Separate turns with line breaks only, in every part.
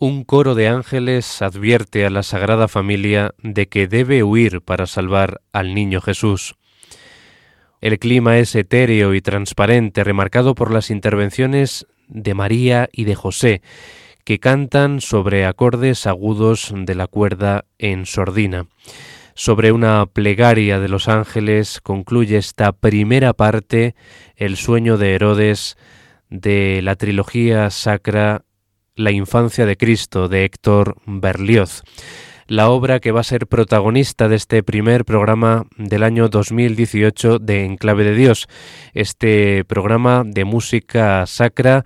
Un coro de ángeles advierte a la Sagrada Familia de que debe huir para salvar al niño Jesús. El clima es etéreo y transparente, remarcado por las intervenciones de María y de José, que cantan sobre acordes agudos de la cuerda en sordina.
sobre una plegaria de los ángeles concluye esta primera parte, El sueño de Herodes, de la trilogía sacra La infancia de Cristo de Héctor Berlioz la obra que va a ser protagonista de este primer programa del año 2018 de Enclave de Dios, este programa de música sacra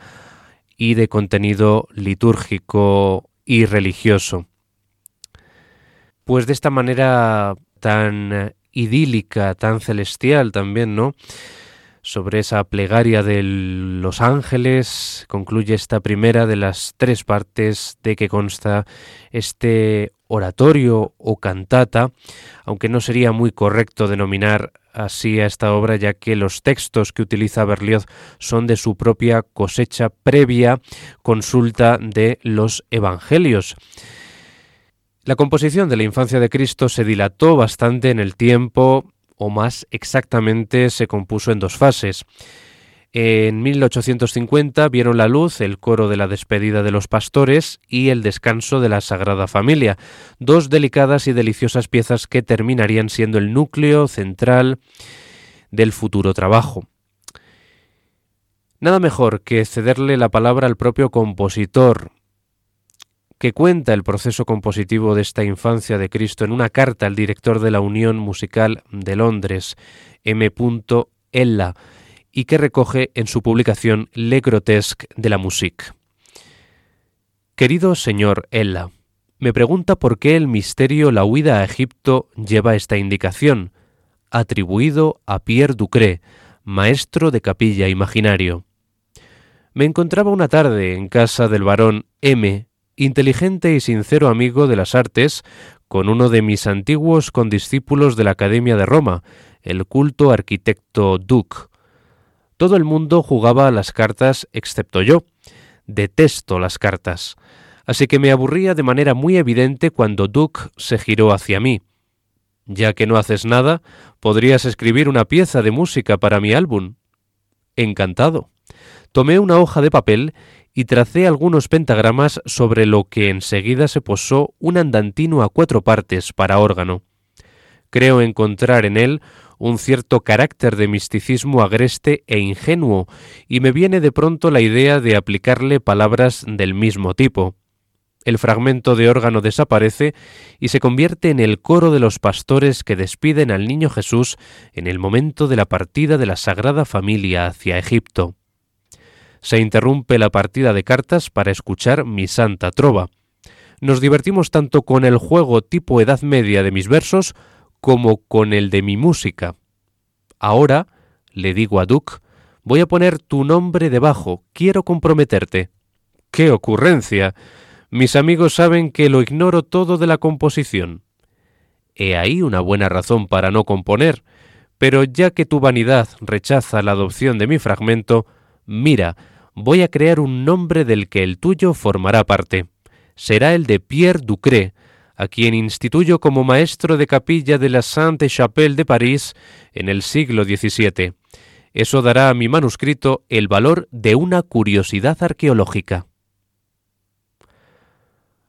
y de contenido litúrgico y religioso. Pues de esta manera tan idílica, tan celestial también, ¿no? Sobre esa plegaria de los ángeles concluye esta primera de las tres partes de que consta este oratorio o cantata, aunque no sería muy correcto denominar así a esta obra ya que los textos que utiliza Berlioz son de su propia cosecha previa consulta de los evangelios. La composición de la infancia de Cristo se dilató bastante en el tiempo, o más exactamente se compuso en dos fases. En 1850 vieron la luz el coro de la despedida de los pastores y el descanso de la Sagrada Familia, dos delicadas y deliciosas piezas que terminarían siendo el núcleo central del futuro trabajo. Nada mejor que cederle la palabra al propio compositor, que cuenta el proceso compositivo de esta infancia de Cristo en una carta al director de la Unión Musical de Londres, M. Ella, y que recoge en su publicación Le Grotesque de la Musique. Querido señor Ella, me pregunta por qué el misterio La huida a Egipto lleva esta indicación, atribuido a Pierre Ducré, maestro de capilla imaginario. Me encontraba una tarde en casa del barón M inteligente y sincero amigo de las artes, con uno de mis antiguos condiscípulos de la Academia de Roma, el culto arquitecto Duc. Todo el mundo jugaba a las cartas excepto yo. Detesto las cartas. Así que me aburría de manera muy evidente cuando Duc se giró hacia mí. Ya que no haces nada, podrías escribir una pieza de música para mi álbum. Encantado. Tomé una hoja de papel y tracé algunos pentagramas sobre lo que enseguida se posó un andantino a cuatro partes para órgano. Creo encontrar en él un cierto carácter de misticismo agreste e ingenuo, y me viene de pronto la idea de aplicarle palabras del mismo tipo. El fragmento de órgano desaparece y se convierte en el coro de los pastores que despiden al niño Jesús en el momento de la partida de la Sagrada Familia hacia Egipto se interrumpe la partida de cartas para escuchar mi santa trova. Nos divertimos tanto con el juego tipo Edad Media de mis versos como con el de mi música. Ahora, le digo a Duke, voy a poner tu nombre debajo, quiero comprometerte. ¡Qué ocurrencia! Mis amigos saben que lo ignoro todo de la composición. He ahí una buena razón para no componer, pero ya que tu vanidad rechaza la adopción de mi fragmento, mira, voy a crear un nombre del que el tuyo formará parte. Será el de Pierre Ducré, a quien instituyo como maestro de capilla de la Sainte-Chapelle de París en el siglo XVII. Eso dará a mi manuscrito el valor de una curiosidad arqueológica.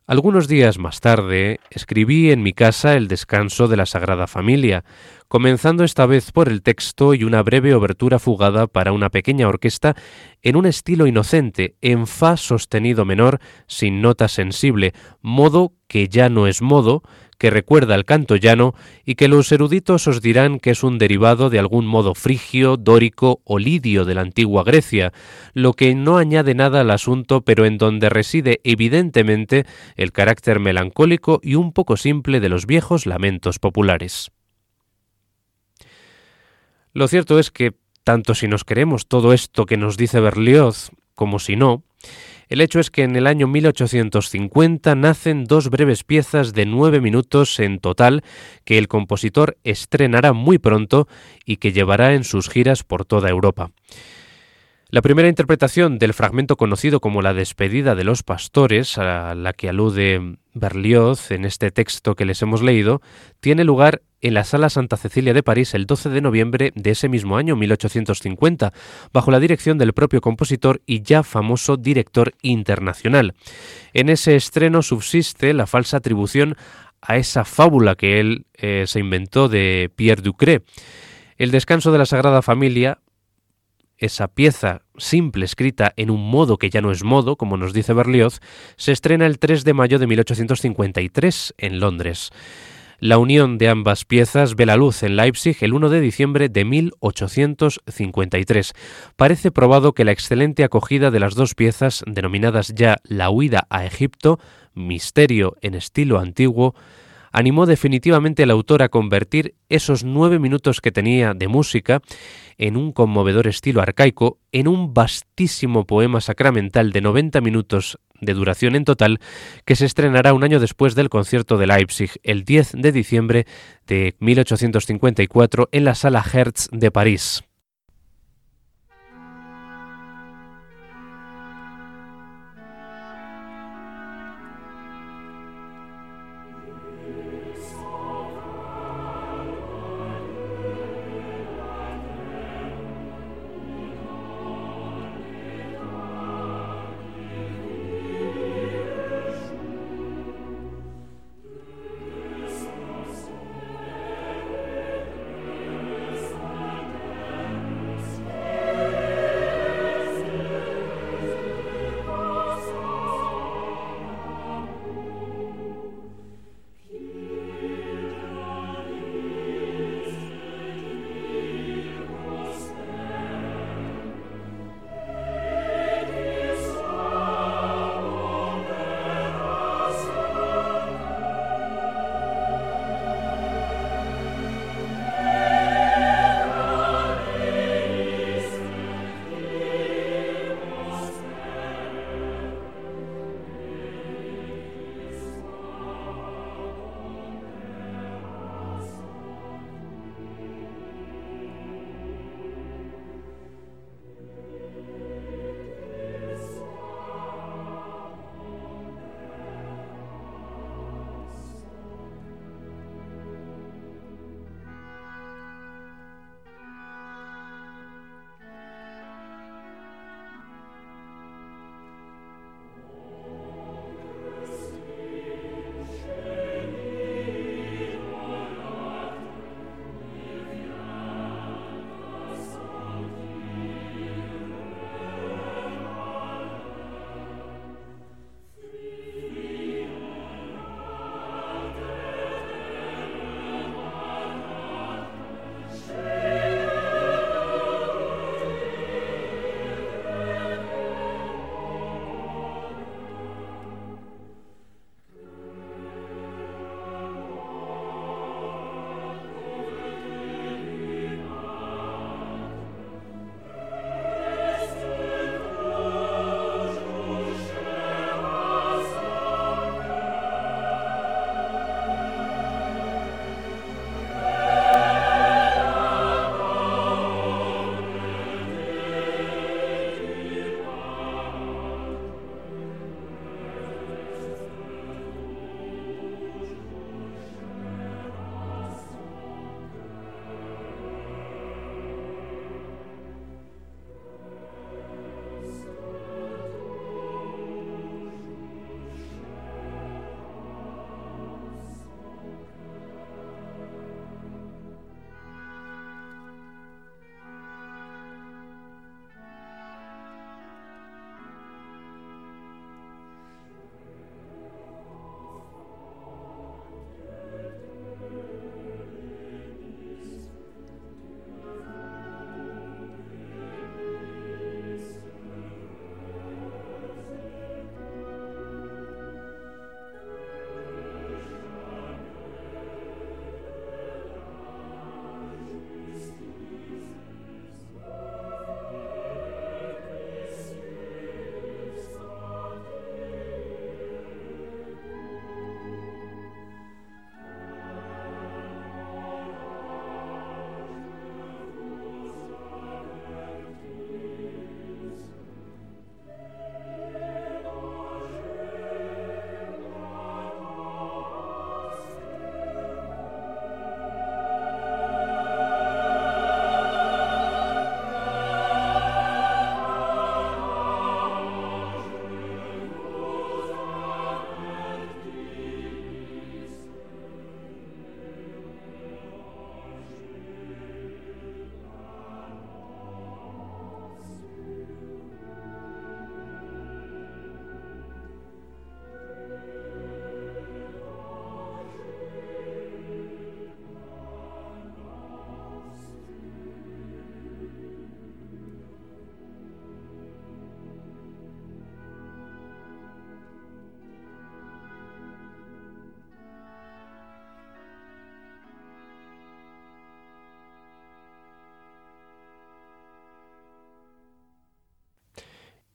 Algunos días más tarde escribí en mi casa el descanso de la Sagrada Familia, comenzando esta vez por el texto y una breve obertura fugada para una pequeña orquesta en un estilo inocente, en fa sostenido menor, sin nota sensible, modo que ya no es modo, que recuerda al canto llano y que los eruditos os dirán que es un derivado de algún modo frigio, dórico o lidio de la antigua Grecia, lo que no añade nada al asunto, pero en donde reside evidentemente el carácter melancólico y un poco simple de los viejos lamentos populares. Lo cierto es que, tanto si nos queremos todo esto que nos dice Berlioz, como si no, el hecho es que en el año 1850 nacen dos breves piezas de nueve minutos en total que el compositor estrenará muy pronto y que llevará en sus giras por toda Europa. La primera interpretación del fragmento conocido como la despedida de los pastores, a la que alude Berlioz en este texto que les hemos leído, tiene lugar en la Sala Santa Cecilia de París el 12 de noviembre de ese mismo año, 1850, bajo la dirección del propio compositor y ya famoso director internacional. En ese estreno subsiste la falsa atribución a esa fábula que él eh, se inventó de Pierre Ducré. El descanso de la Sagrada Familia, esa pieza simple escrita en un modo que ya no es modo, como nos dice Berlioz, se estrena el 3 de mayo de 1853 en Londres. La unión de ambas piezas ve la luz en Leipzig el 1 de diciembre de 1853. Parece probado que la excelente acogida de las dos piezas, denominadas ya La huida a Egipto, Misterio en estilo antiguo, animó definitivamente al autor a convertir esos nueve minutos que tenía de música en un conmovedor estilo arcaico, en un vastísimo poema sacramental de 90 minutos de duración en total, que se estrenará un año después del concierto de Leipzig, el 10 de diciembre de 1854, en la sala Hertz de París.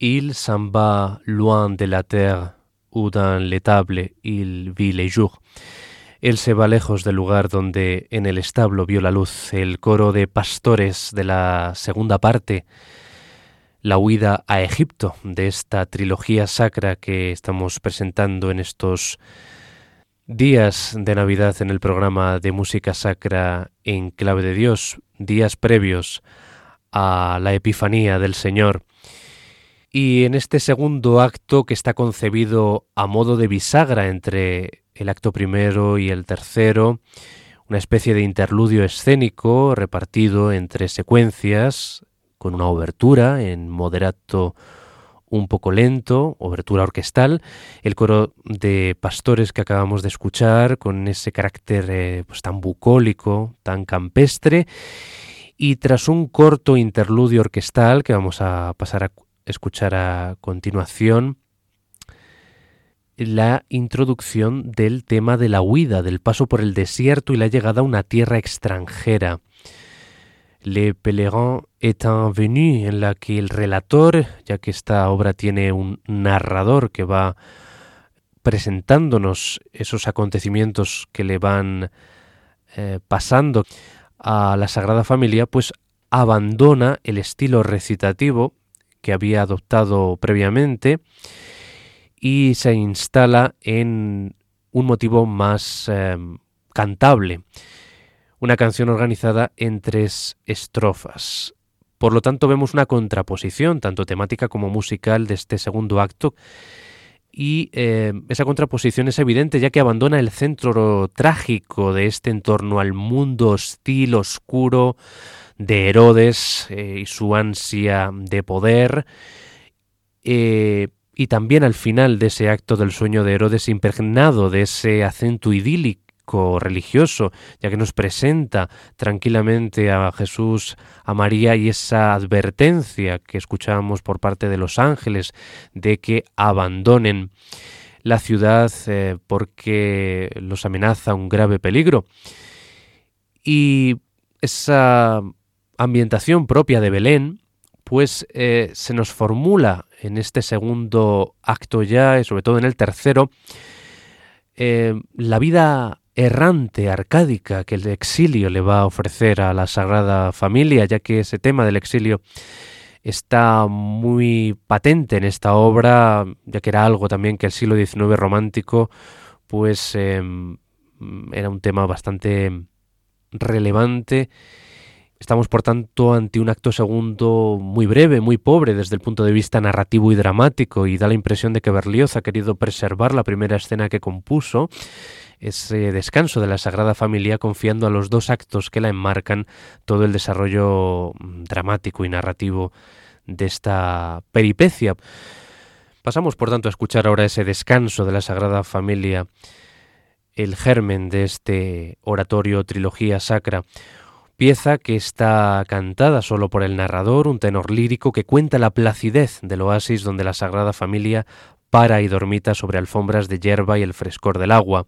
Il s'en va loin de la terre, où dans l'étable il vit les jours. Él se va lejos del lugar donde en el establo vio la luz. El coro de pastores de la segunda parte, la huida a Egipto de esta trilogía sacra que estamos presentando en estos días de Navidad en el programa de música sacra en clave de Dios, días previos a la Epifanía del Señor. Y en este segundo acto que está concebido a modo de bisagra entre el acto primero y el tercero, una especie de interludio escénico repartido entre secuencias, con una obertura en moderato un poco lento, obertura orquestal, el coro de pastores que acabamos de escuchar, con ese carácter eh, pues, tan bucólico, tan campestre, y tras un corto interludio orquestal que vamos a pasar a escuchar a continuación, la introducción del tema de la huida, del paso por el desierto y la llegada a una tierra extranjera. Le Pèlerin est un venu, en la que el relator, ya que esta obra tiene un narrador que va presentándonos esos acontecimientos que le van eh, pasando a la Sagrada Familia, pues abandona el estilo recitativo que había adoptado previamente y se instala en un motivo más em, cantable, una canción organizada en tres estrofas. Por lo tanto, vemos una contraposición, tanto temática como musical, de este segundo acto, y em, esa contraposición es evidente ya que abandona el centro trágico de este entorno al mundo hostil, oscuro de Herodes eh, y su ansia de poder, eh, y también al final de ese acto del sueño de Herodes impregnado de ese acento idílico religioso, ya que nos presenta tranquilamente a Jesús, a María y esa advertencia que escuchamos por parte de los ángeles de que abandonen la ciudad eh, porque los amenaza un grave peligro. Y esa ambientación propia de Belén, pues eh, se nos formula en este segundo acto ya, y sobre todo en el tercero, eh, la vida errante, arcádica, que el exilio le va a ofrecer a la Sagrada Familia, ya que ese tema del exilio está muy patente en esta obra, ya que era algo también que el siglo XIX romántico, pues em, era un tema bastante relevante Estamos, por tanto, ante un acto segundo muy breve, muy pobre desde el punto de vista narrativo y dramático, y da la impresión de que Berlioz ha querido preservar la primera escena que compuso, ese descanso de la Sagrada Familia, confiando a los dos actos que la enmarcan todo el desarrollo mm, dramático y narrativo de esta peripecia. Pasamos, por tanto, a escuchar ahora ese descanso de la Sagrada Familia, el germen de este oratorio trilogía sacra pieza que está cantada solo por el narrador, un tenor lírico que cuenta la placidez del oasis donde la Sagrada Familia para y dormita sobre alfombras de hierba y el frescor del agua.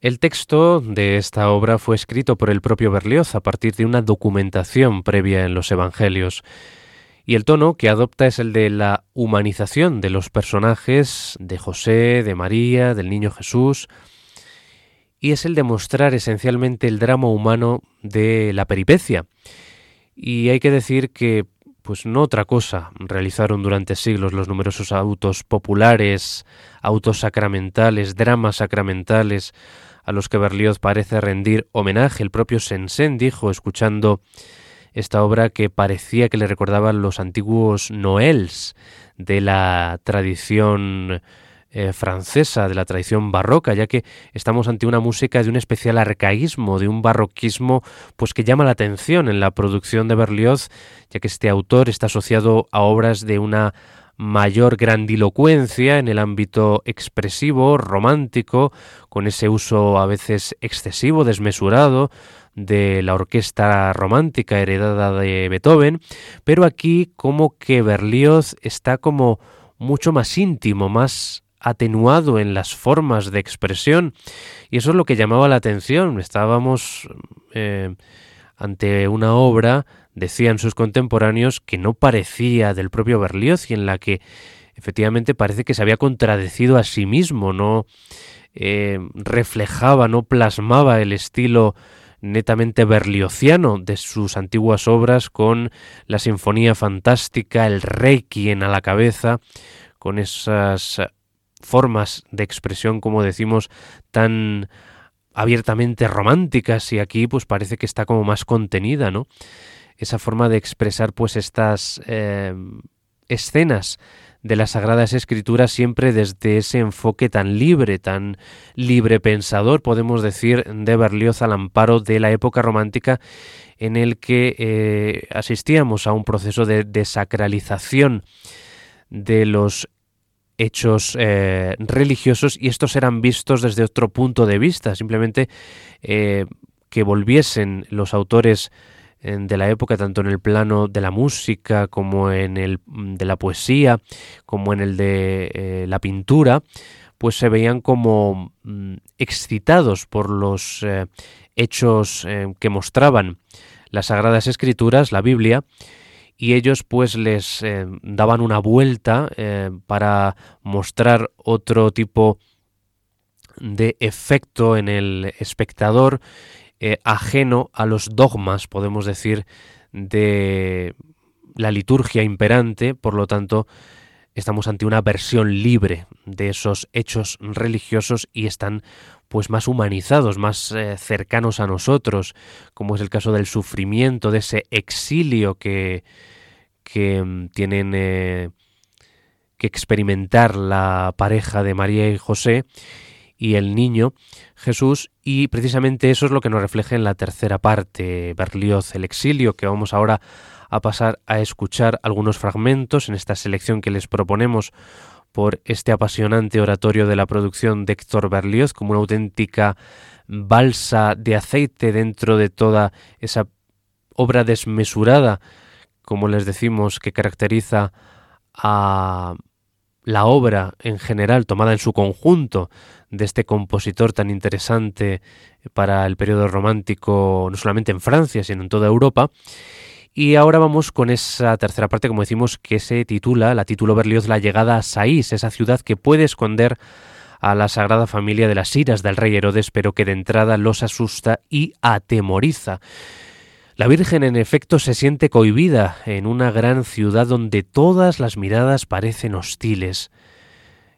El texto de esta obra fue escrito por el propio Berlioz a partir de una documentación previa en los Evangelios, y el tono que adopta es el de la humanización de los personajes de José, de María, del niño Jesús, y es el de mostrar esencialmente el drama humano de la peripecia. Y hay que decir que pues no otra cosa realizaron durante siglos los numerosos autos populares, autos sacramentales, dramas sacramentales, a los que Berlioz parece rendir homenaje. El propio Sensen dijo, escuchando esta obra, que parecía que le recordaban los antiguos Noels de la tradición eh, francesa, de la tradición barroca, ya que estamos ante una música de un especial arcaísmo, de un barroquismo, pues que llama la atención en la producción de Berlioz, ya que este autor está asociado a obras de una mayor grandilocuencia en el ámbito expresivo, romántico, con ese uso a veces excesivo, desmesurado de la orquesta romántica heredada de Beethoven, pero aquí como que Berlioz está como mucho más íntimo, más atenuado en las formas de expresión y eso es lo que llamaba la atención. Estábamos eh, ante una obra decían sus contemporáneos que no parecía del propio Berlioz y en la que efectivamente parece que se había contradecido a sí mismo, no eh, reflejaba, no plasmaba el estilo netamente berliociano de sus antiguas obras con la sinfonía fantástica, el requiem a la cabeza, con esas formas de expresión, como decimos, tan abiertamente románticas y aquí pues parece que está como más contenida, ¿no? esa forma de expresar pues estas eh, escenas de las Sagradas Escrituras siempre desde ese enfoque tan libre, tan libre pensador, podemos decir, de Berlioz al amparo de la época romántica en el que eh, asistíamos a un proceso de desacralización de los hechos eh, religiosos y estos eran vistos desde otro punto de vista, simplemente eh, que volviesen los autores de la época, tanto en el plano de la música como en el de la poesía, como en el de eh, la pintura, pues se veían como mm, excitados por los hechos que mostraban las Sagradas Escrituras, la Biblia, y ellos pues les eh, daban una vuelta eh, para mostrar otro tipo de efecto en el espectador eh, ajeno a los dogmas, podemos decir, de la liturgia imperante, por lo tanto, estamos ante una versión libre de esos hechos religiosos y están pues más humanizados, más cercanos a nosotros, como es el caso del sufrimiento, de ese exilio que que mm, tienen eh, que experimentar la pareja de María y José y el niño Jesús. Y precisamente eso es lo que nos refleja en la tercera parte, Berlioz, el exilio, que vamos ahora a pasar a escuchar algunos fragmentos en esta selección que les proponemos por este apasionante oratorio de la producción de Héctor Berlioz como una auténtica balsa de aceite dentro de toda esa obra desmesurada como les decimos, que caracteriza a la obra en general, tomada en su conjunto, de este compositor tan interesante para el periodo romántico, no solamente en Francia, sino en toda Europa. Y ahora vamos con esa tercera parte, como decimos, que se titula, la título Berlioz, La llegada a Saís, esa ciudad que puede esconder a la Sagrada Familia de las iras del rey Herodes, pero que de entrada los asusta y atemoriza. La Virgen en efecto se siente cohibida en una gran ciudad donde todas las miradas parecen hostiles.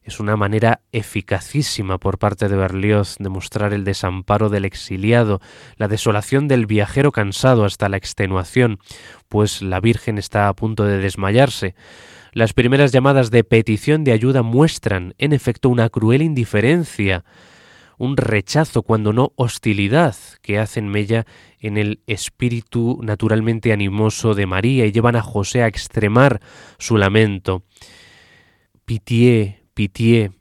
Es una manera eficacísima por parte de Berlioz de mostrar el desamparo del exiliado, la desolación del viajero cansado hasta la extenuación, pues la Virgen está a punto de desmayarse. Las primeras llamadas de petición de ayuda muestran, en efecto, una cruel indiferencia un rechazo, cuando no hostilidad, que hacen mella en el espíritu naturalmente animoso de María y llevan a José a extremar su lamento. Pitié, pitié.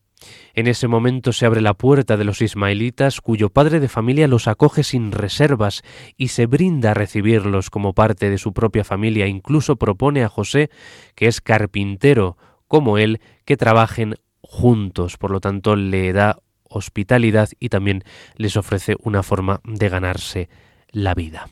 En ese momento se abre la puerta de los ismaelitas, cuyo padre de familia los acoge sin reservas y se brinda a recibirlos como parte de su propia familia. Incluso propone a José, que es carpintero como él, que trabajen juntos. Por lo tanto, le da hospitalidad y también les ofrece una forma de ganarse la vida.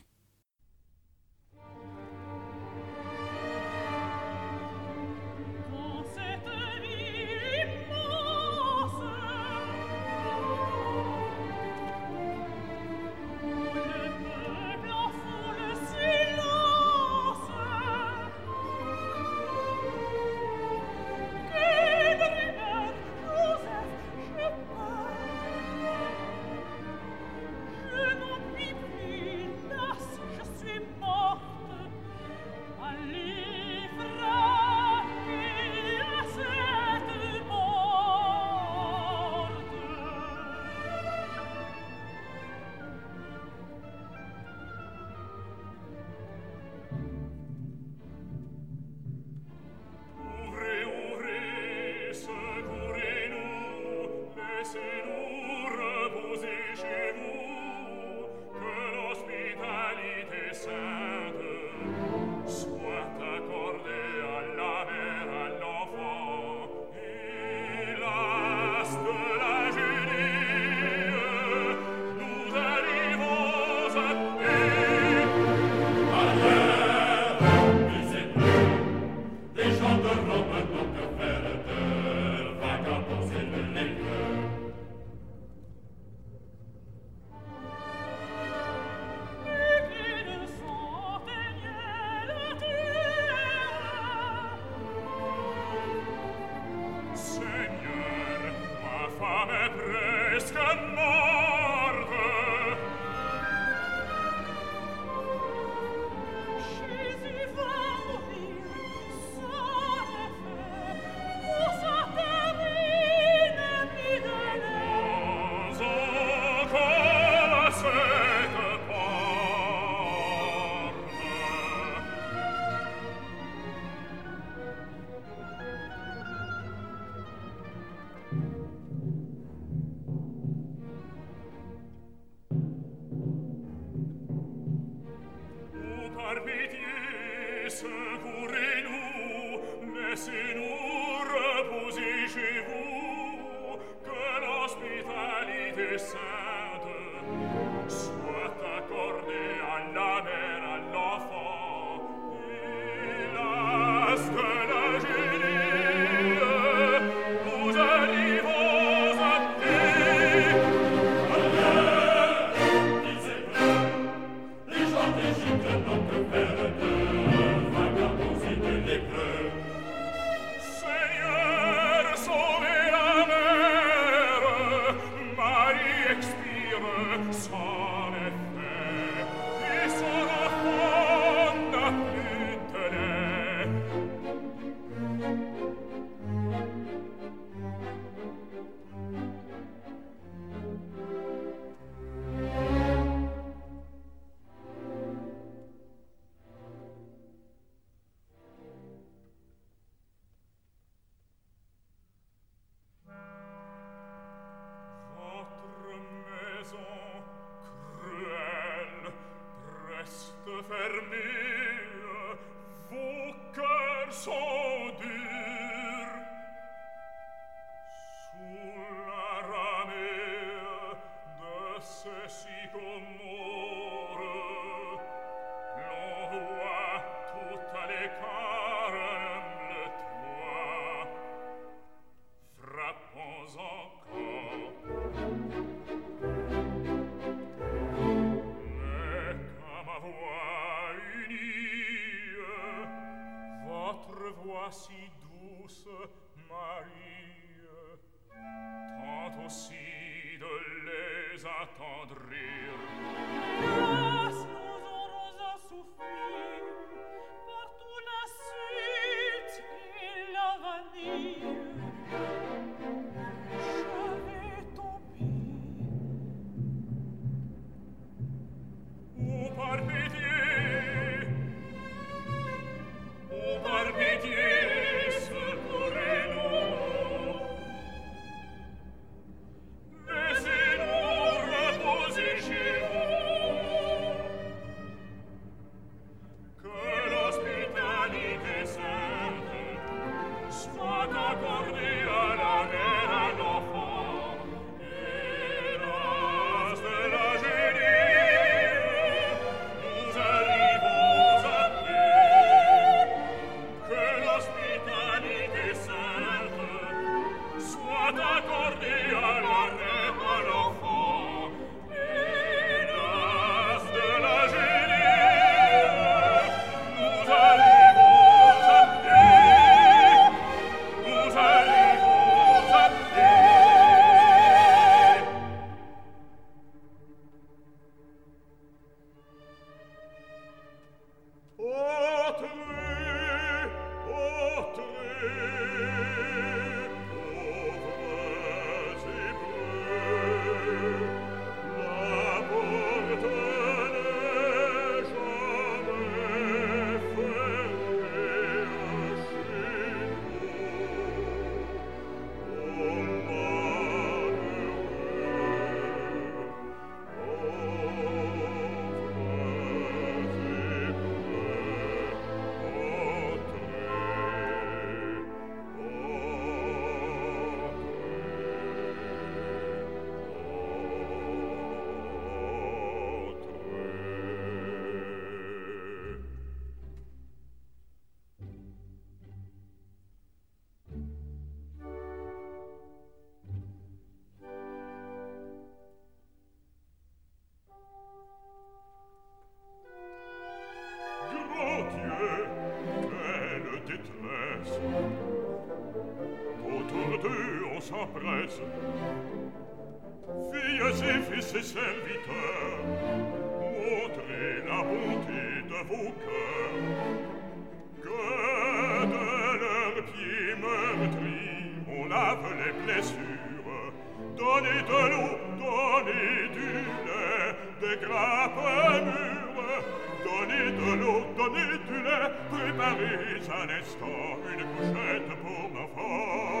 blessures. Donnez de l'eau, donnez du lait, des grappes mûres. Donnez de l'eau, donnez du lait, préparez à l'instant une couchette pour ma l'enfant.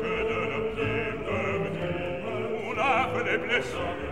Que de l'optime, on lave les blessures.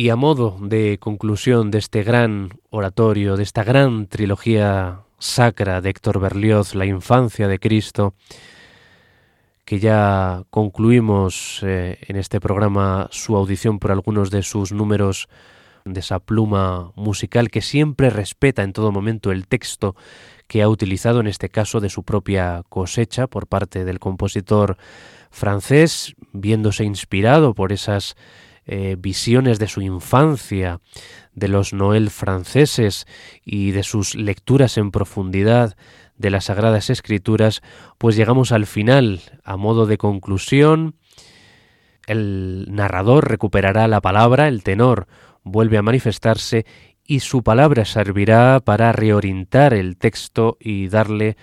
Y a modo de conclusión de este gran oratorio, de esta gran trilogía sacra de Héctor Berlioz, La infancia de Cristo, que ya concluimos eh, en este programa su audición por algunos de sus números de esa pluma musical que siempre respeta en todo momento el texto que ha utilizado, en este caso de su propia cosecha por parte del compositor francés, viéndose inspirado por esas eh, visiones de su infancia, de los Noel franceses y de sus lecturas en profundidad de las Sagradas Escrituras, pues llegamos al final, a modo de conclusión, el narrador recuperará la palabra, el tenor vuelve a manifestarse y su palabra servirá para reorientar el texto y darle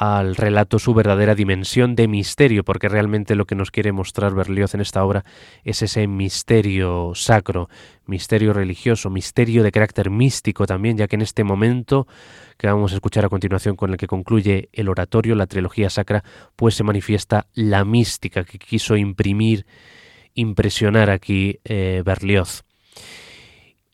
al relato su verdadera dimensión de misterio, porque realmente lo que nos quiere mostrar Berlioz en esta obra es ese misterio sacro, misterio religioso, misterio de carácter místico también, ya que en este momento que vamos a escuchar a continuación con el que concluye el oratorio, la trilogía sacra, pues se manifiesta la mística que quiso imprimir, impresionar aquí eh, Berlioz.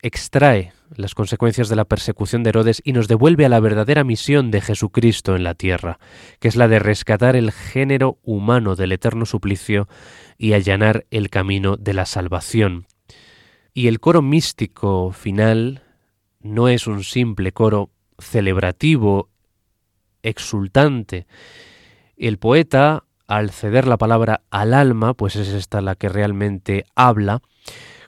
Extrae las consecuencias de la persecución de Herodes y nos devuelve a la verdadera misión de Jesucristo en la tierra, que es la de rescatar el género humano del eterno suplicio y allanar el camino de la salvación. Y el coro místico final no es un simple coro celebrativo, exultante. El poeta, al ceder la palabra al alma, pues es esta la que realmente habla,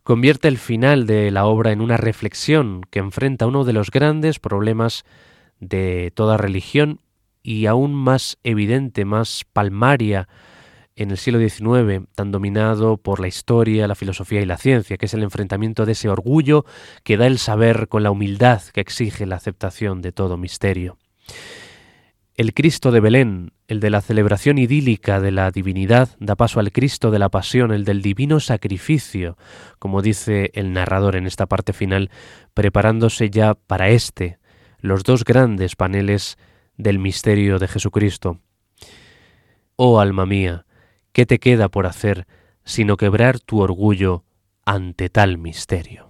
convierte el final de la obra en una reflexión que enfrenta uno de los grandes problemas de toda religión y aún más evidente, más palmaria en el siglo XIX, tan dominado por la historia, la filosofía y la ciencia, que es el enfrentamiento de ese orgullo que da el saber con la humildad que exige la aceptación de todo misterio. El Cristo de Belén, el de la celebración idílica de la divinidad, da paso al Cristo de la pasión, el del divino sacrificio, como dice el narrador en esta parte final, preparándose ya para este, los dos grandes paneles del misterio de Jesucristo. Oh alma mía, ¿qué te queda por hacer sino quebrar tu orgullo ante tal misterio?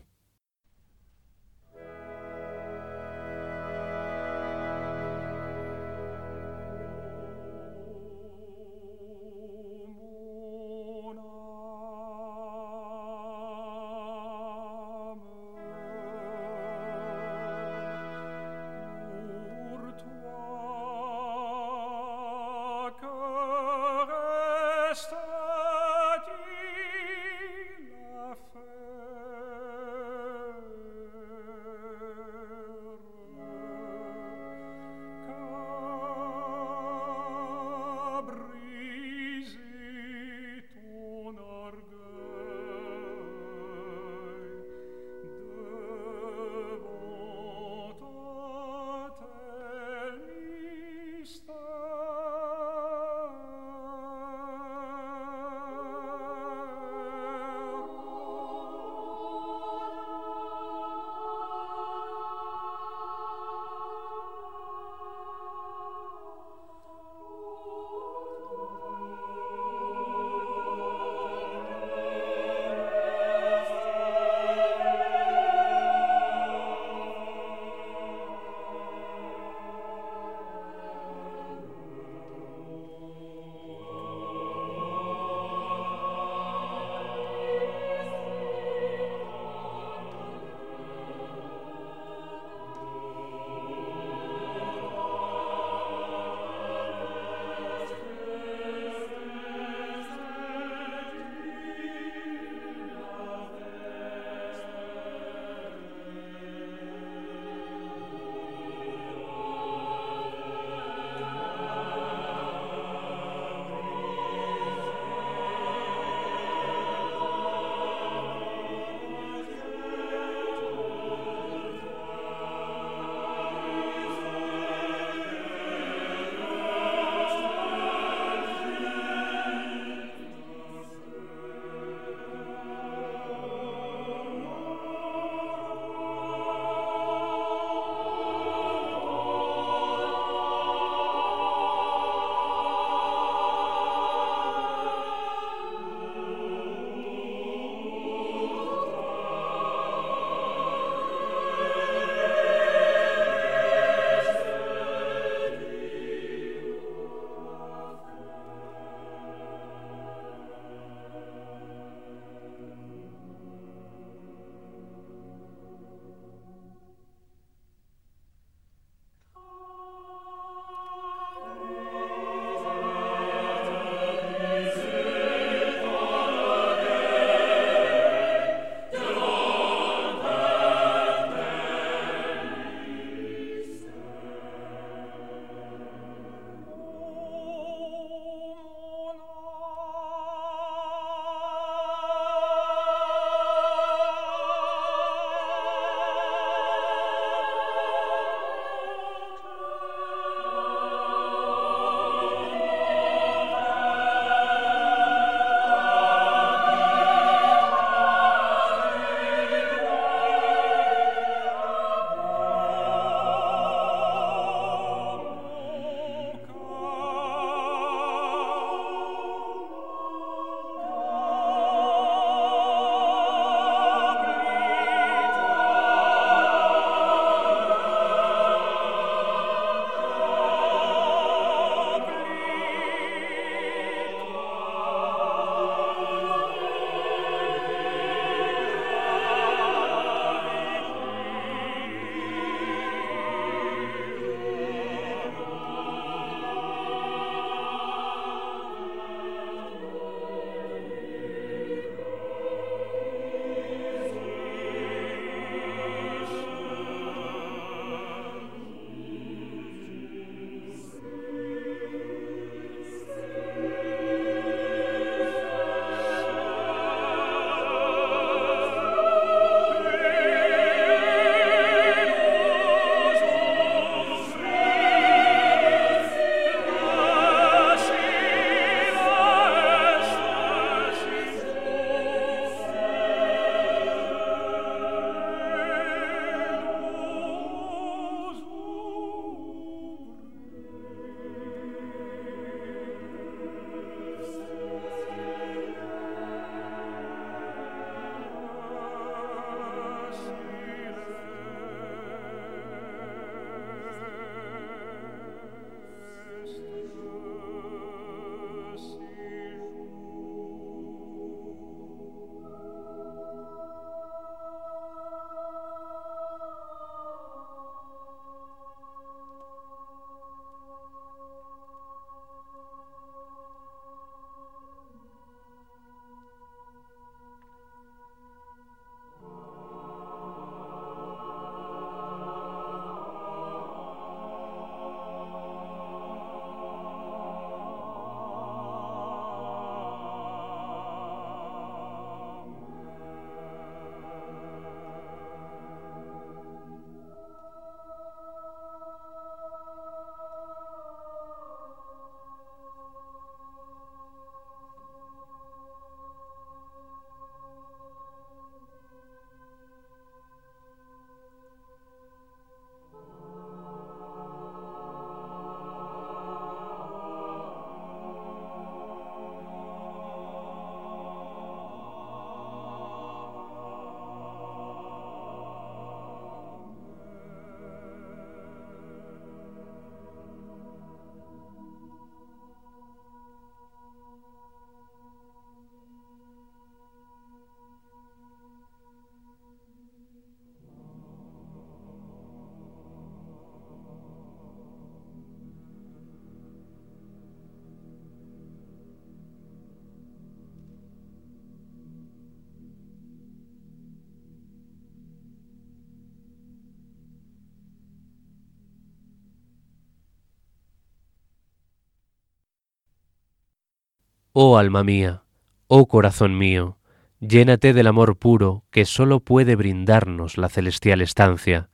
Oh alma mía, oh corazón mío, llénate del amor puro que sólo puede brindarnos la celestial estancia.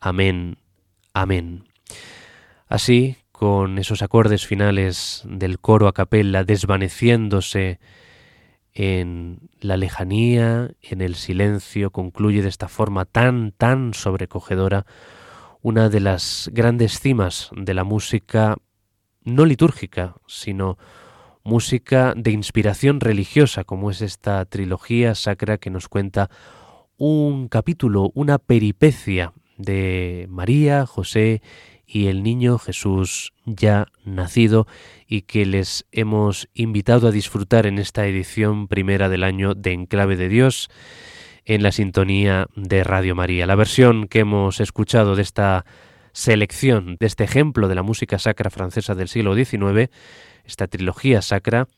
Amén, amén. Así, con esos acordes finales del coro a capella desvaneciéndose en la lejanía, en el silencio, concluye de esta forma tan, tan sobrecogedora una de las grandes cimas de la música no litúrgica, sino música de inspiración religiosa, como es esta trilogía sacra que nos cuenta un capítulo, una peripecia de María, José y el niño Jesús ya nacido y que les hemos invitado a disfrutar en esta edición primera del año de Enclave de Dios en la sintonía de Radio María. La versión que hemos escuchado de esta selección, de este ejemplo de la música sacra francesa del siglo XIX, esta trilogía sacra,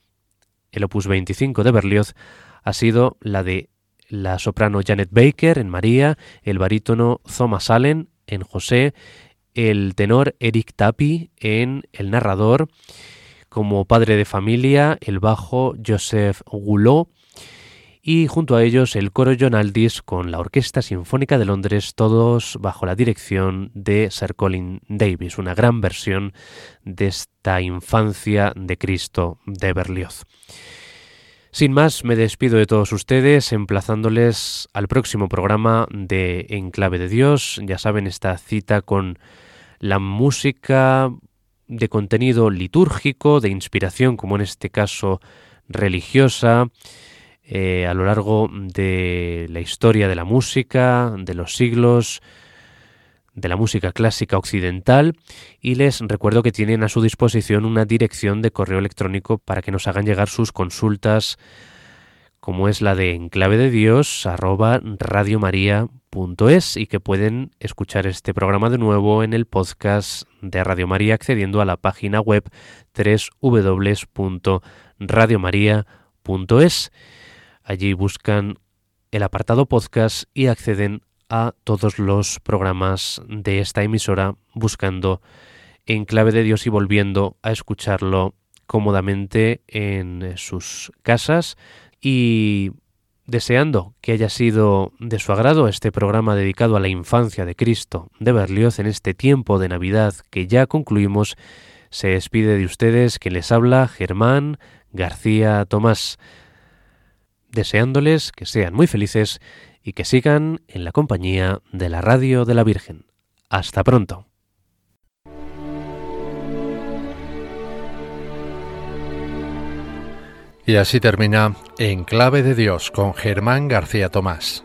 el opus 25 de Berlioz, ha sido la de la soprano Janet Baker en María, el barítono Thomas Allen en José, el tenor Eric Tapi en El narrador, como padre de familia, el bajo Joseph Goulot, y junto a ellos el coro John Aldis con la Orquesta Sinfónica de Londres, todos bajo la dirección de Sir Colin Davis, una gran versión de esta infancia de Cristo de Berlioz. Sin más, me despido de todos ustedes, emplazándoles al próximo programa de Enclave de Dios. Ya saben, esta cita con la música de contenido litúrgico, de inspiración, como en este caso religiosa, eh, a lo largo de la historia de la música, de los siglos, de la música clásica occidental y les recuerdo que tienen a su disposición una dirección de correo electrónico para que nos hagan llegar sus consultas como es la de enclave de Dios arroba y que pueden escuchar este programa de nuevo en el podcast de Radio María accediendo a la página web www.radiomaria.es. Allí buscan el apartado podcast y acceden a todos los programas de esta emisora buscando en clave de Dios y volviendo a escucharlo cómodamente en sus casas y deseando que haya sido de su agrado este programa dedicado a la infancia de Cristo de Berlioz en este tiempo de Navidad que ya concluimos, se despide de ustedes que les habla Germán García Tomás deseándoles que sean muy felices y que sigan en la compañía de la Radio de la Virgen. Hasta pronto.
Y así termina En Clave de Dios con Germán García Tomás.